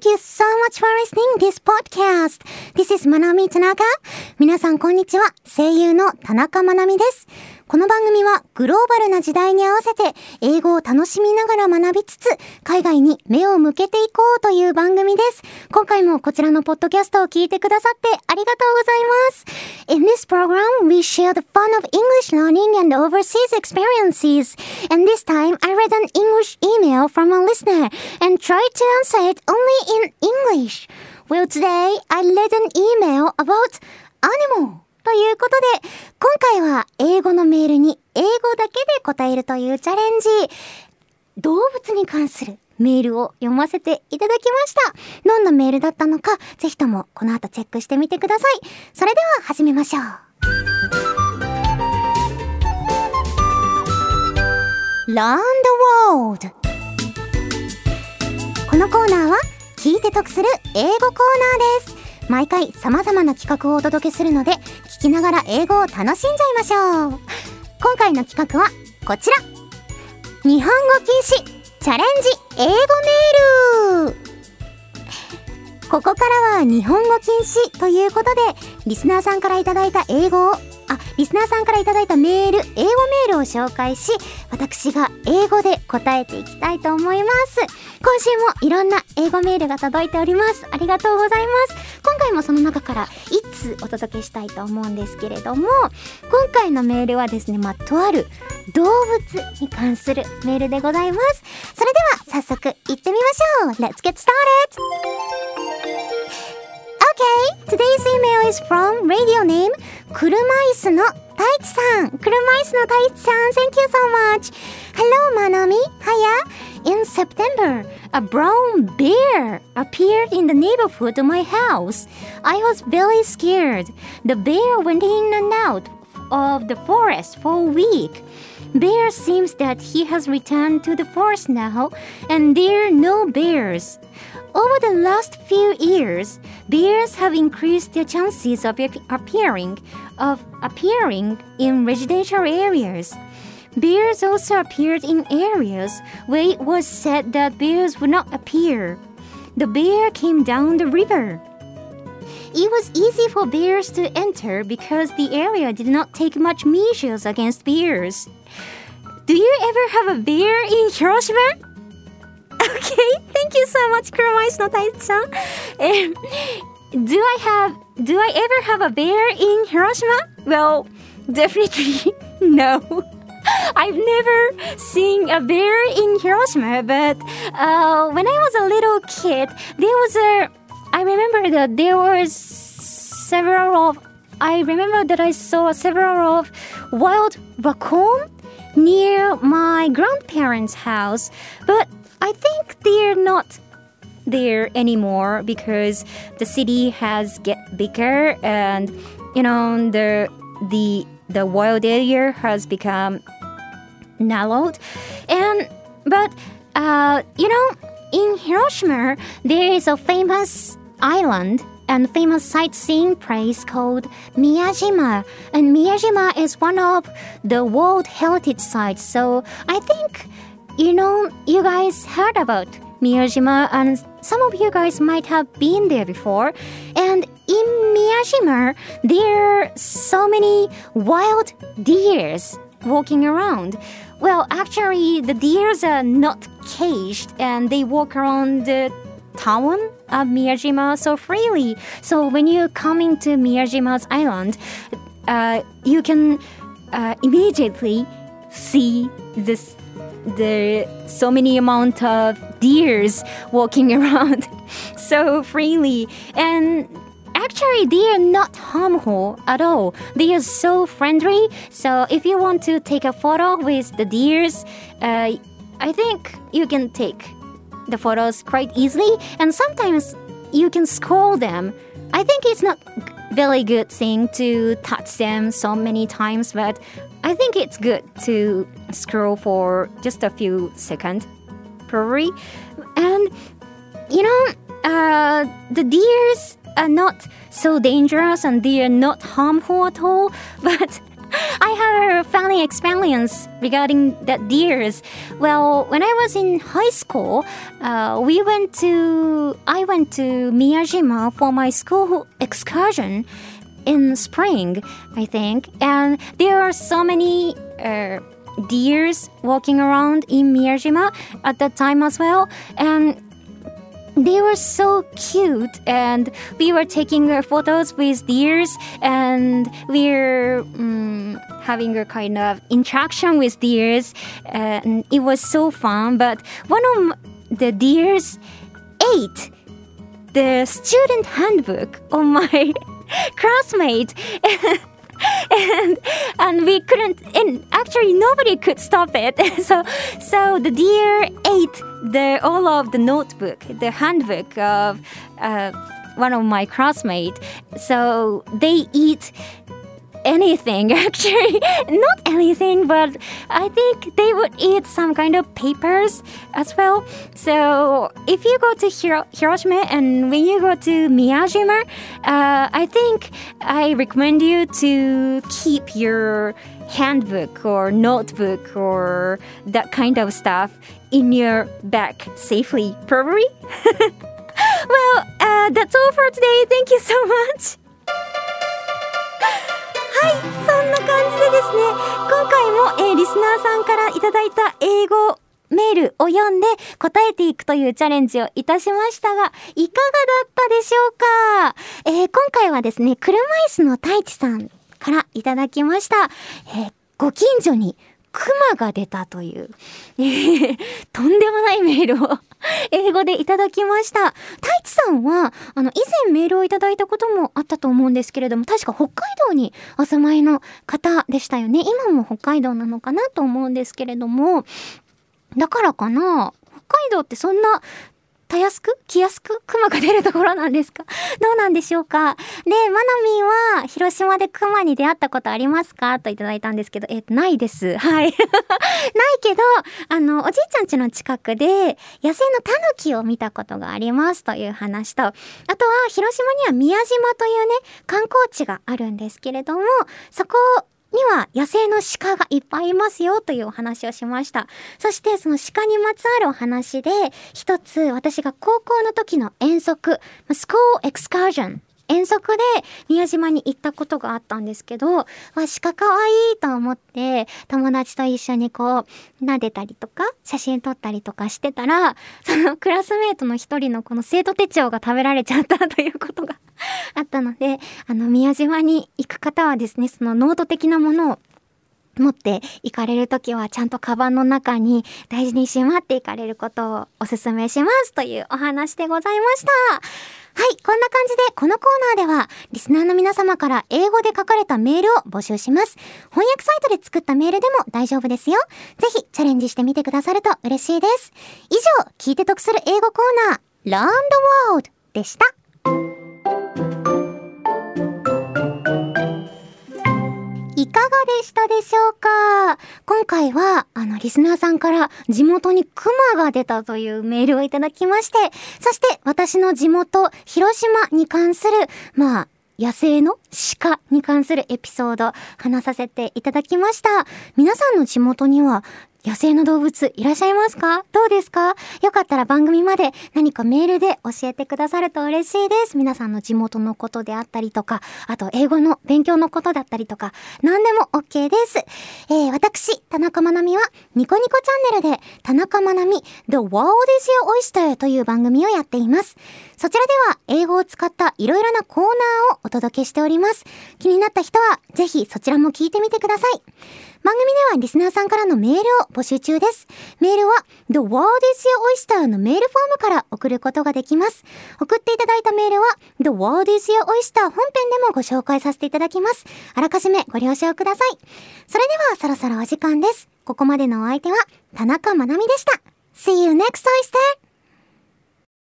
Thank you so much for listening this podcast. This is Manami Tanaka. 皆さんこんにちは。声優の田中まなみです。この番組はグローバルな時代に合わせて英語を楽しみながら学びつつ海外に目を向けていこうという番組です。今回もこちらのポッドキャストを聞いてくださってありがとうございます。In this program, we share the fun of English learning and overseas experiences. And this time, I read an English email from a listener and tried to answer it only in English. Well, today, I read an email about animal. ということで、今回は英語のメールに英語だけで答えるというチャレンジ。動物に関するメールを読ませていただきました。どんなメールだったのか、ぜひともこの後チェックしてみてください。それでは始めましょう。Learn the World このコーナーは聞いて得する英語コーナーです。毎回様々な企画をお届けするので、聞きながら英語を楽しんじゃいましょう。今回の企画はこちら。日本語禁止チャレンジ英語メールここからは日本語禁止ということで、リスナーさんからいただいた英語をあ、リスナーさんからいただいたメール、英語メールを紹介し、私が英語で答えていきたいと思います。今週もいろんな英語メールが届いております。ありがとうございます。今回もその中から1通お届けしたいと思うんですけれども、今回のメールはですね、まあ、とある動物に関するメールでございます。それでは早速行ってみましょう !Let's get started! Okay, today's email is from radio name 車椅子の Taich san, Kurumai's Taich san, thank you so much. Hello, Manami. Hiya. In September, a brown bear appeared in the neighborhood of my house. I was very scared. The bear went in and out of the forest for a week. Bear seems that he has returned to the forest now, and there are no bears. Over the last few years, bears have increased their chances of appearing of appearing in residential areas. Bears also appeared in areas where it was said that bears would not appear. The bear came down the river. It was easy for bears to enter because the area did not take much measures against bears. Do you ever have a bear in Hiroshima? Thank you so much, Kuromais no Taichi-san. Um, do I have, do I ever have a bear in Hiroshima? Well, definitely no. I've never seen a bear in Hiroshima, but uh, when I was a little kid, there was a. I remember that there was several of. I remember that I saw several of wild raccoon near my grandparents' house, but I think they're not there anymore because the city has get bigger and you know the the the wild area has become narrowed. And but uh, you know in Hiroshima there is a famous island and famous sightseeing place called Miyajima. And Miyajima is one of the World Heritage sites. So I think you know, you guys heard about Miyajima, and some of you guys might have been there before. And in Miyajima, there are so many wild deers walking around. Well, actually, the deers are not caged and they walk around the town of Miyajima so freely. So when you come into Miyajima's island, uh, you can uh, immediately see this the so many amount of deers walking around so freely. And actually they are not harmful at all. They are so friendly. So if you want to take a photo with the deers uh, i think you can take the photos quite easily. And sometimes you can scold them. I think it's not very good thing to touch them so many times but I think it's good to scroll for just a few seconds, probably. And you know, uh, the deers are not so dangerous and they are not harmful at all. But I have a funny experience regarding the deers. Well, when I was in high school, uh, we went to I went to Miyajima for my school excursion in spring, I think, and there are so many. Uh, deers walking around in Miyajima at that time as well. And they were so cute. And we were taking our photos with deers. And we're um, having a kind of interaction with deers. And it was so fun. But one of the deers ate the student handbook of my classmate and and we couldn't and actually nobody could stop it. So so the deer ate the all of the notebook the handbook of uh, one of my classmates. So they eat anything actually. Not anything but i think they would eat some kind of papers as well. So if you go to Hiro- hiroshima and when you go to miyajima uh, i think i recommend you to keep your handbook or notebook or that kind of stuff in your bag safely probably. Well uh, that's all for today. Thank you so much はい、そんな感じでですね、今回も、えーリスナーさんからいただいた英語メールを読んで答えていくというチャレンジをいたしましたが、いかがだったでしょうか、えー今回はですね、車椅子の太一さんからいただきました。えーご近所にクマが出たという、えーとんでもないメールを英語でいただきました。太一さんは、あの、以前メールをいただいたこともあったと思うんですけれども、確か北海道にお住まいの方でしたよね。今も北海道なのかなと思うんですけれども、だからかな北海道ってそんな、たやすく？来やすく？熊が出るところなんですか？どうなんでしょうか？で、まなみんは広島で熊に出会ったことありますか？といただいたんですけど、えっと、ないです。はい。ないけど、あの、おじいちゃん家の近くで野生のタヌキを見たことがあります。という話と、あとは広島には宮島というね、観光地があるんですけれども、そこには野生の鹿がいっぱいいますよというお話をしました。そしてその鹿にまつわるお話で、一つ私が高校の時の遠足、School excursion。遠足で宮島に行ったことがあったんですけど、わ、鹿かわいいと思って、友達と一緒にこう、撫でたりとか、写真撮ったりとかしてたら、そのクラスメートの一人のこの生徒手帳が食べられちゃったということがあったので、あの、宮島に行く方はですね、そのノート的なものを持って行かれるときはちゃんとカバンの中に大事にしまっていかれることをお勧めしますというお話でございました。はい、こんな感じでこのコーナーではリスナーの皆様から英語で書かれたメールを募集します。翻訳サイトで作ったメールでも大丈夫ですよ。ぜひチャレンジしてみてくださると嬉しいです。以上、聞いて得する英語コーナー Learn the World でした。でしたでしょうか？今回は、あの、リスナーさんから地元にクマが出たというメールをいただきまして、そして私の地元、広島に関する、まあ、野生の鹿に関するエピソード話させていただきました。皆さんの地元には野生の動物いらっしゃいますか？どうですか？よかったら番組まで何かメールで教えてくださると嬉しいです。皆さんの地元のことであったりとか、あと英語の勉強のことだったりとか、何でも OK です。えー、私、田中まなみはニコニコチャンネルで田中まなみ The World is Your Oyster という番組をやっています。そちらでは英語を使ったいろいろなコーナーをお届けしておりますます。気になった人はぜひそちらも聞いてみてください。番組ではリスナーさんからのメールを募集中です。メールは The World is Your Oyster のメールフォームから送ることができます。送っていただいたメールは The World is Your Oyster 本編でもご紹介させていただきます。あらかじめご了承ください。それではそろそろお時間です。ここまでのお相手は田中まなみでした。See you next oyster!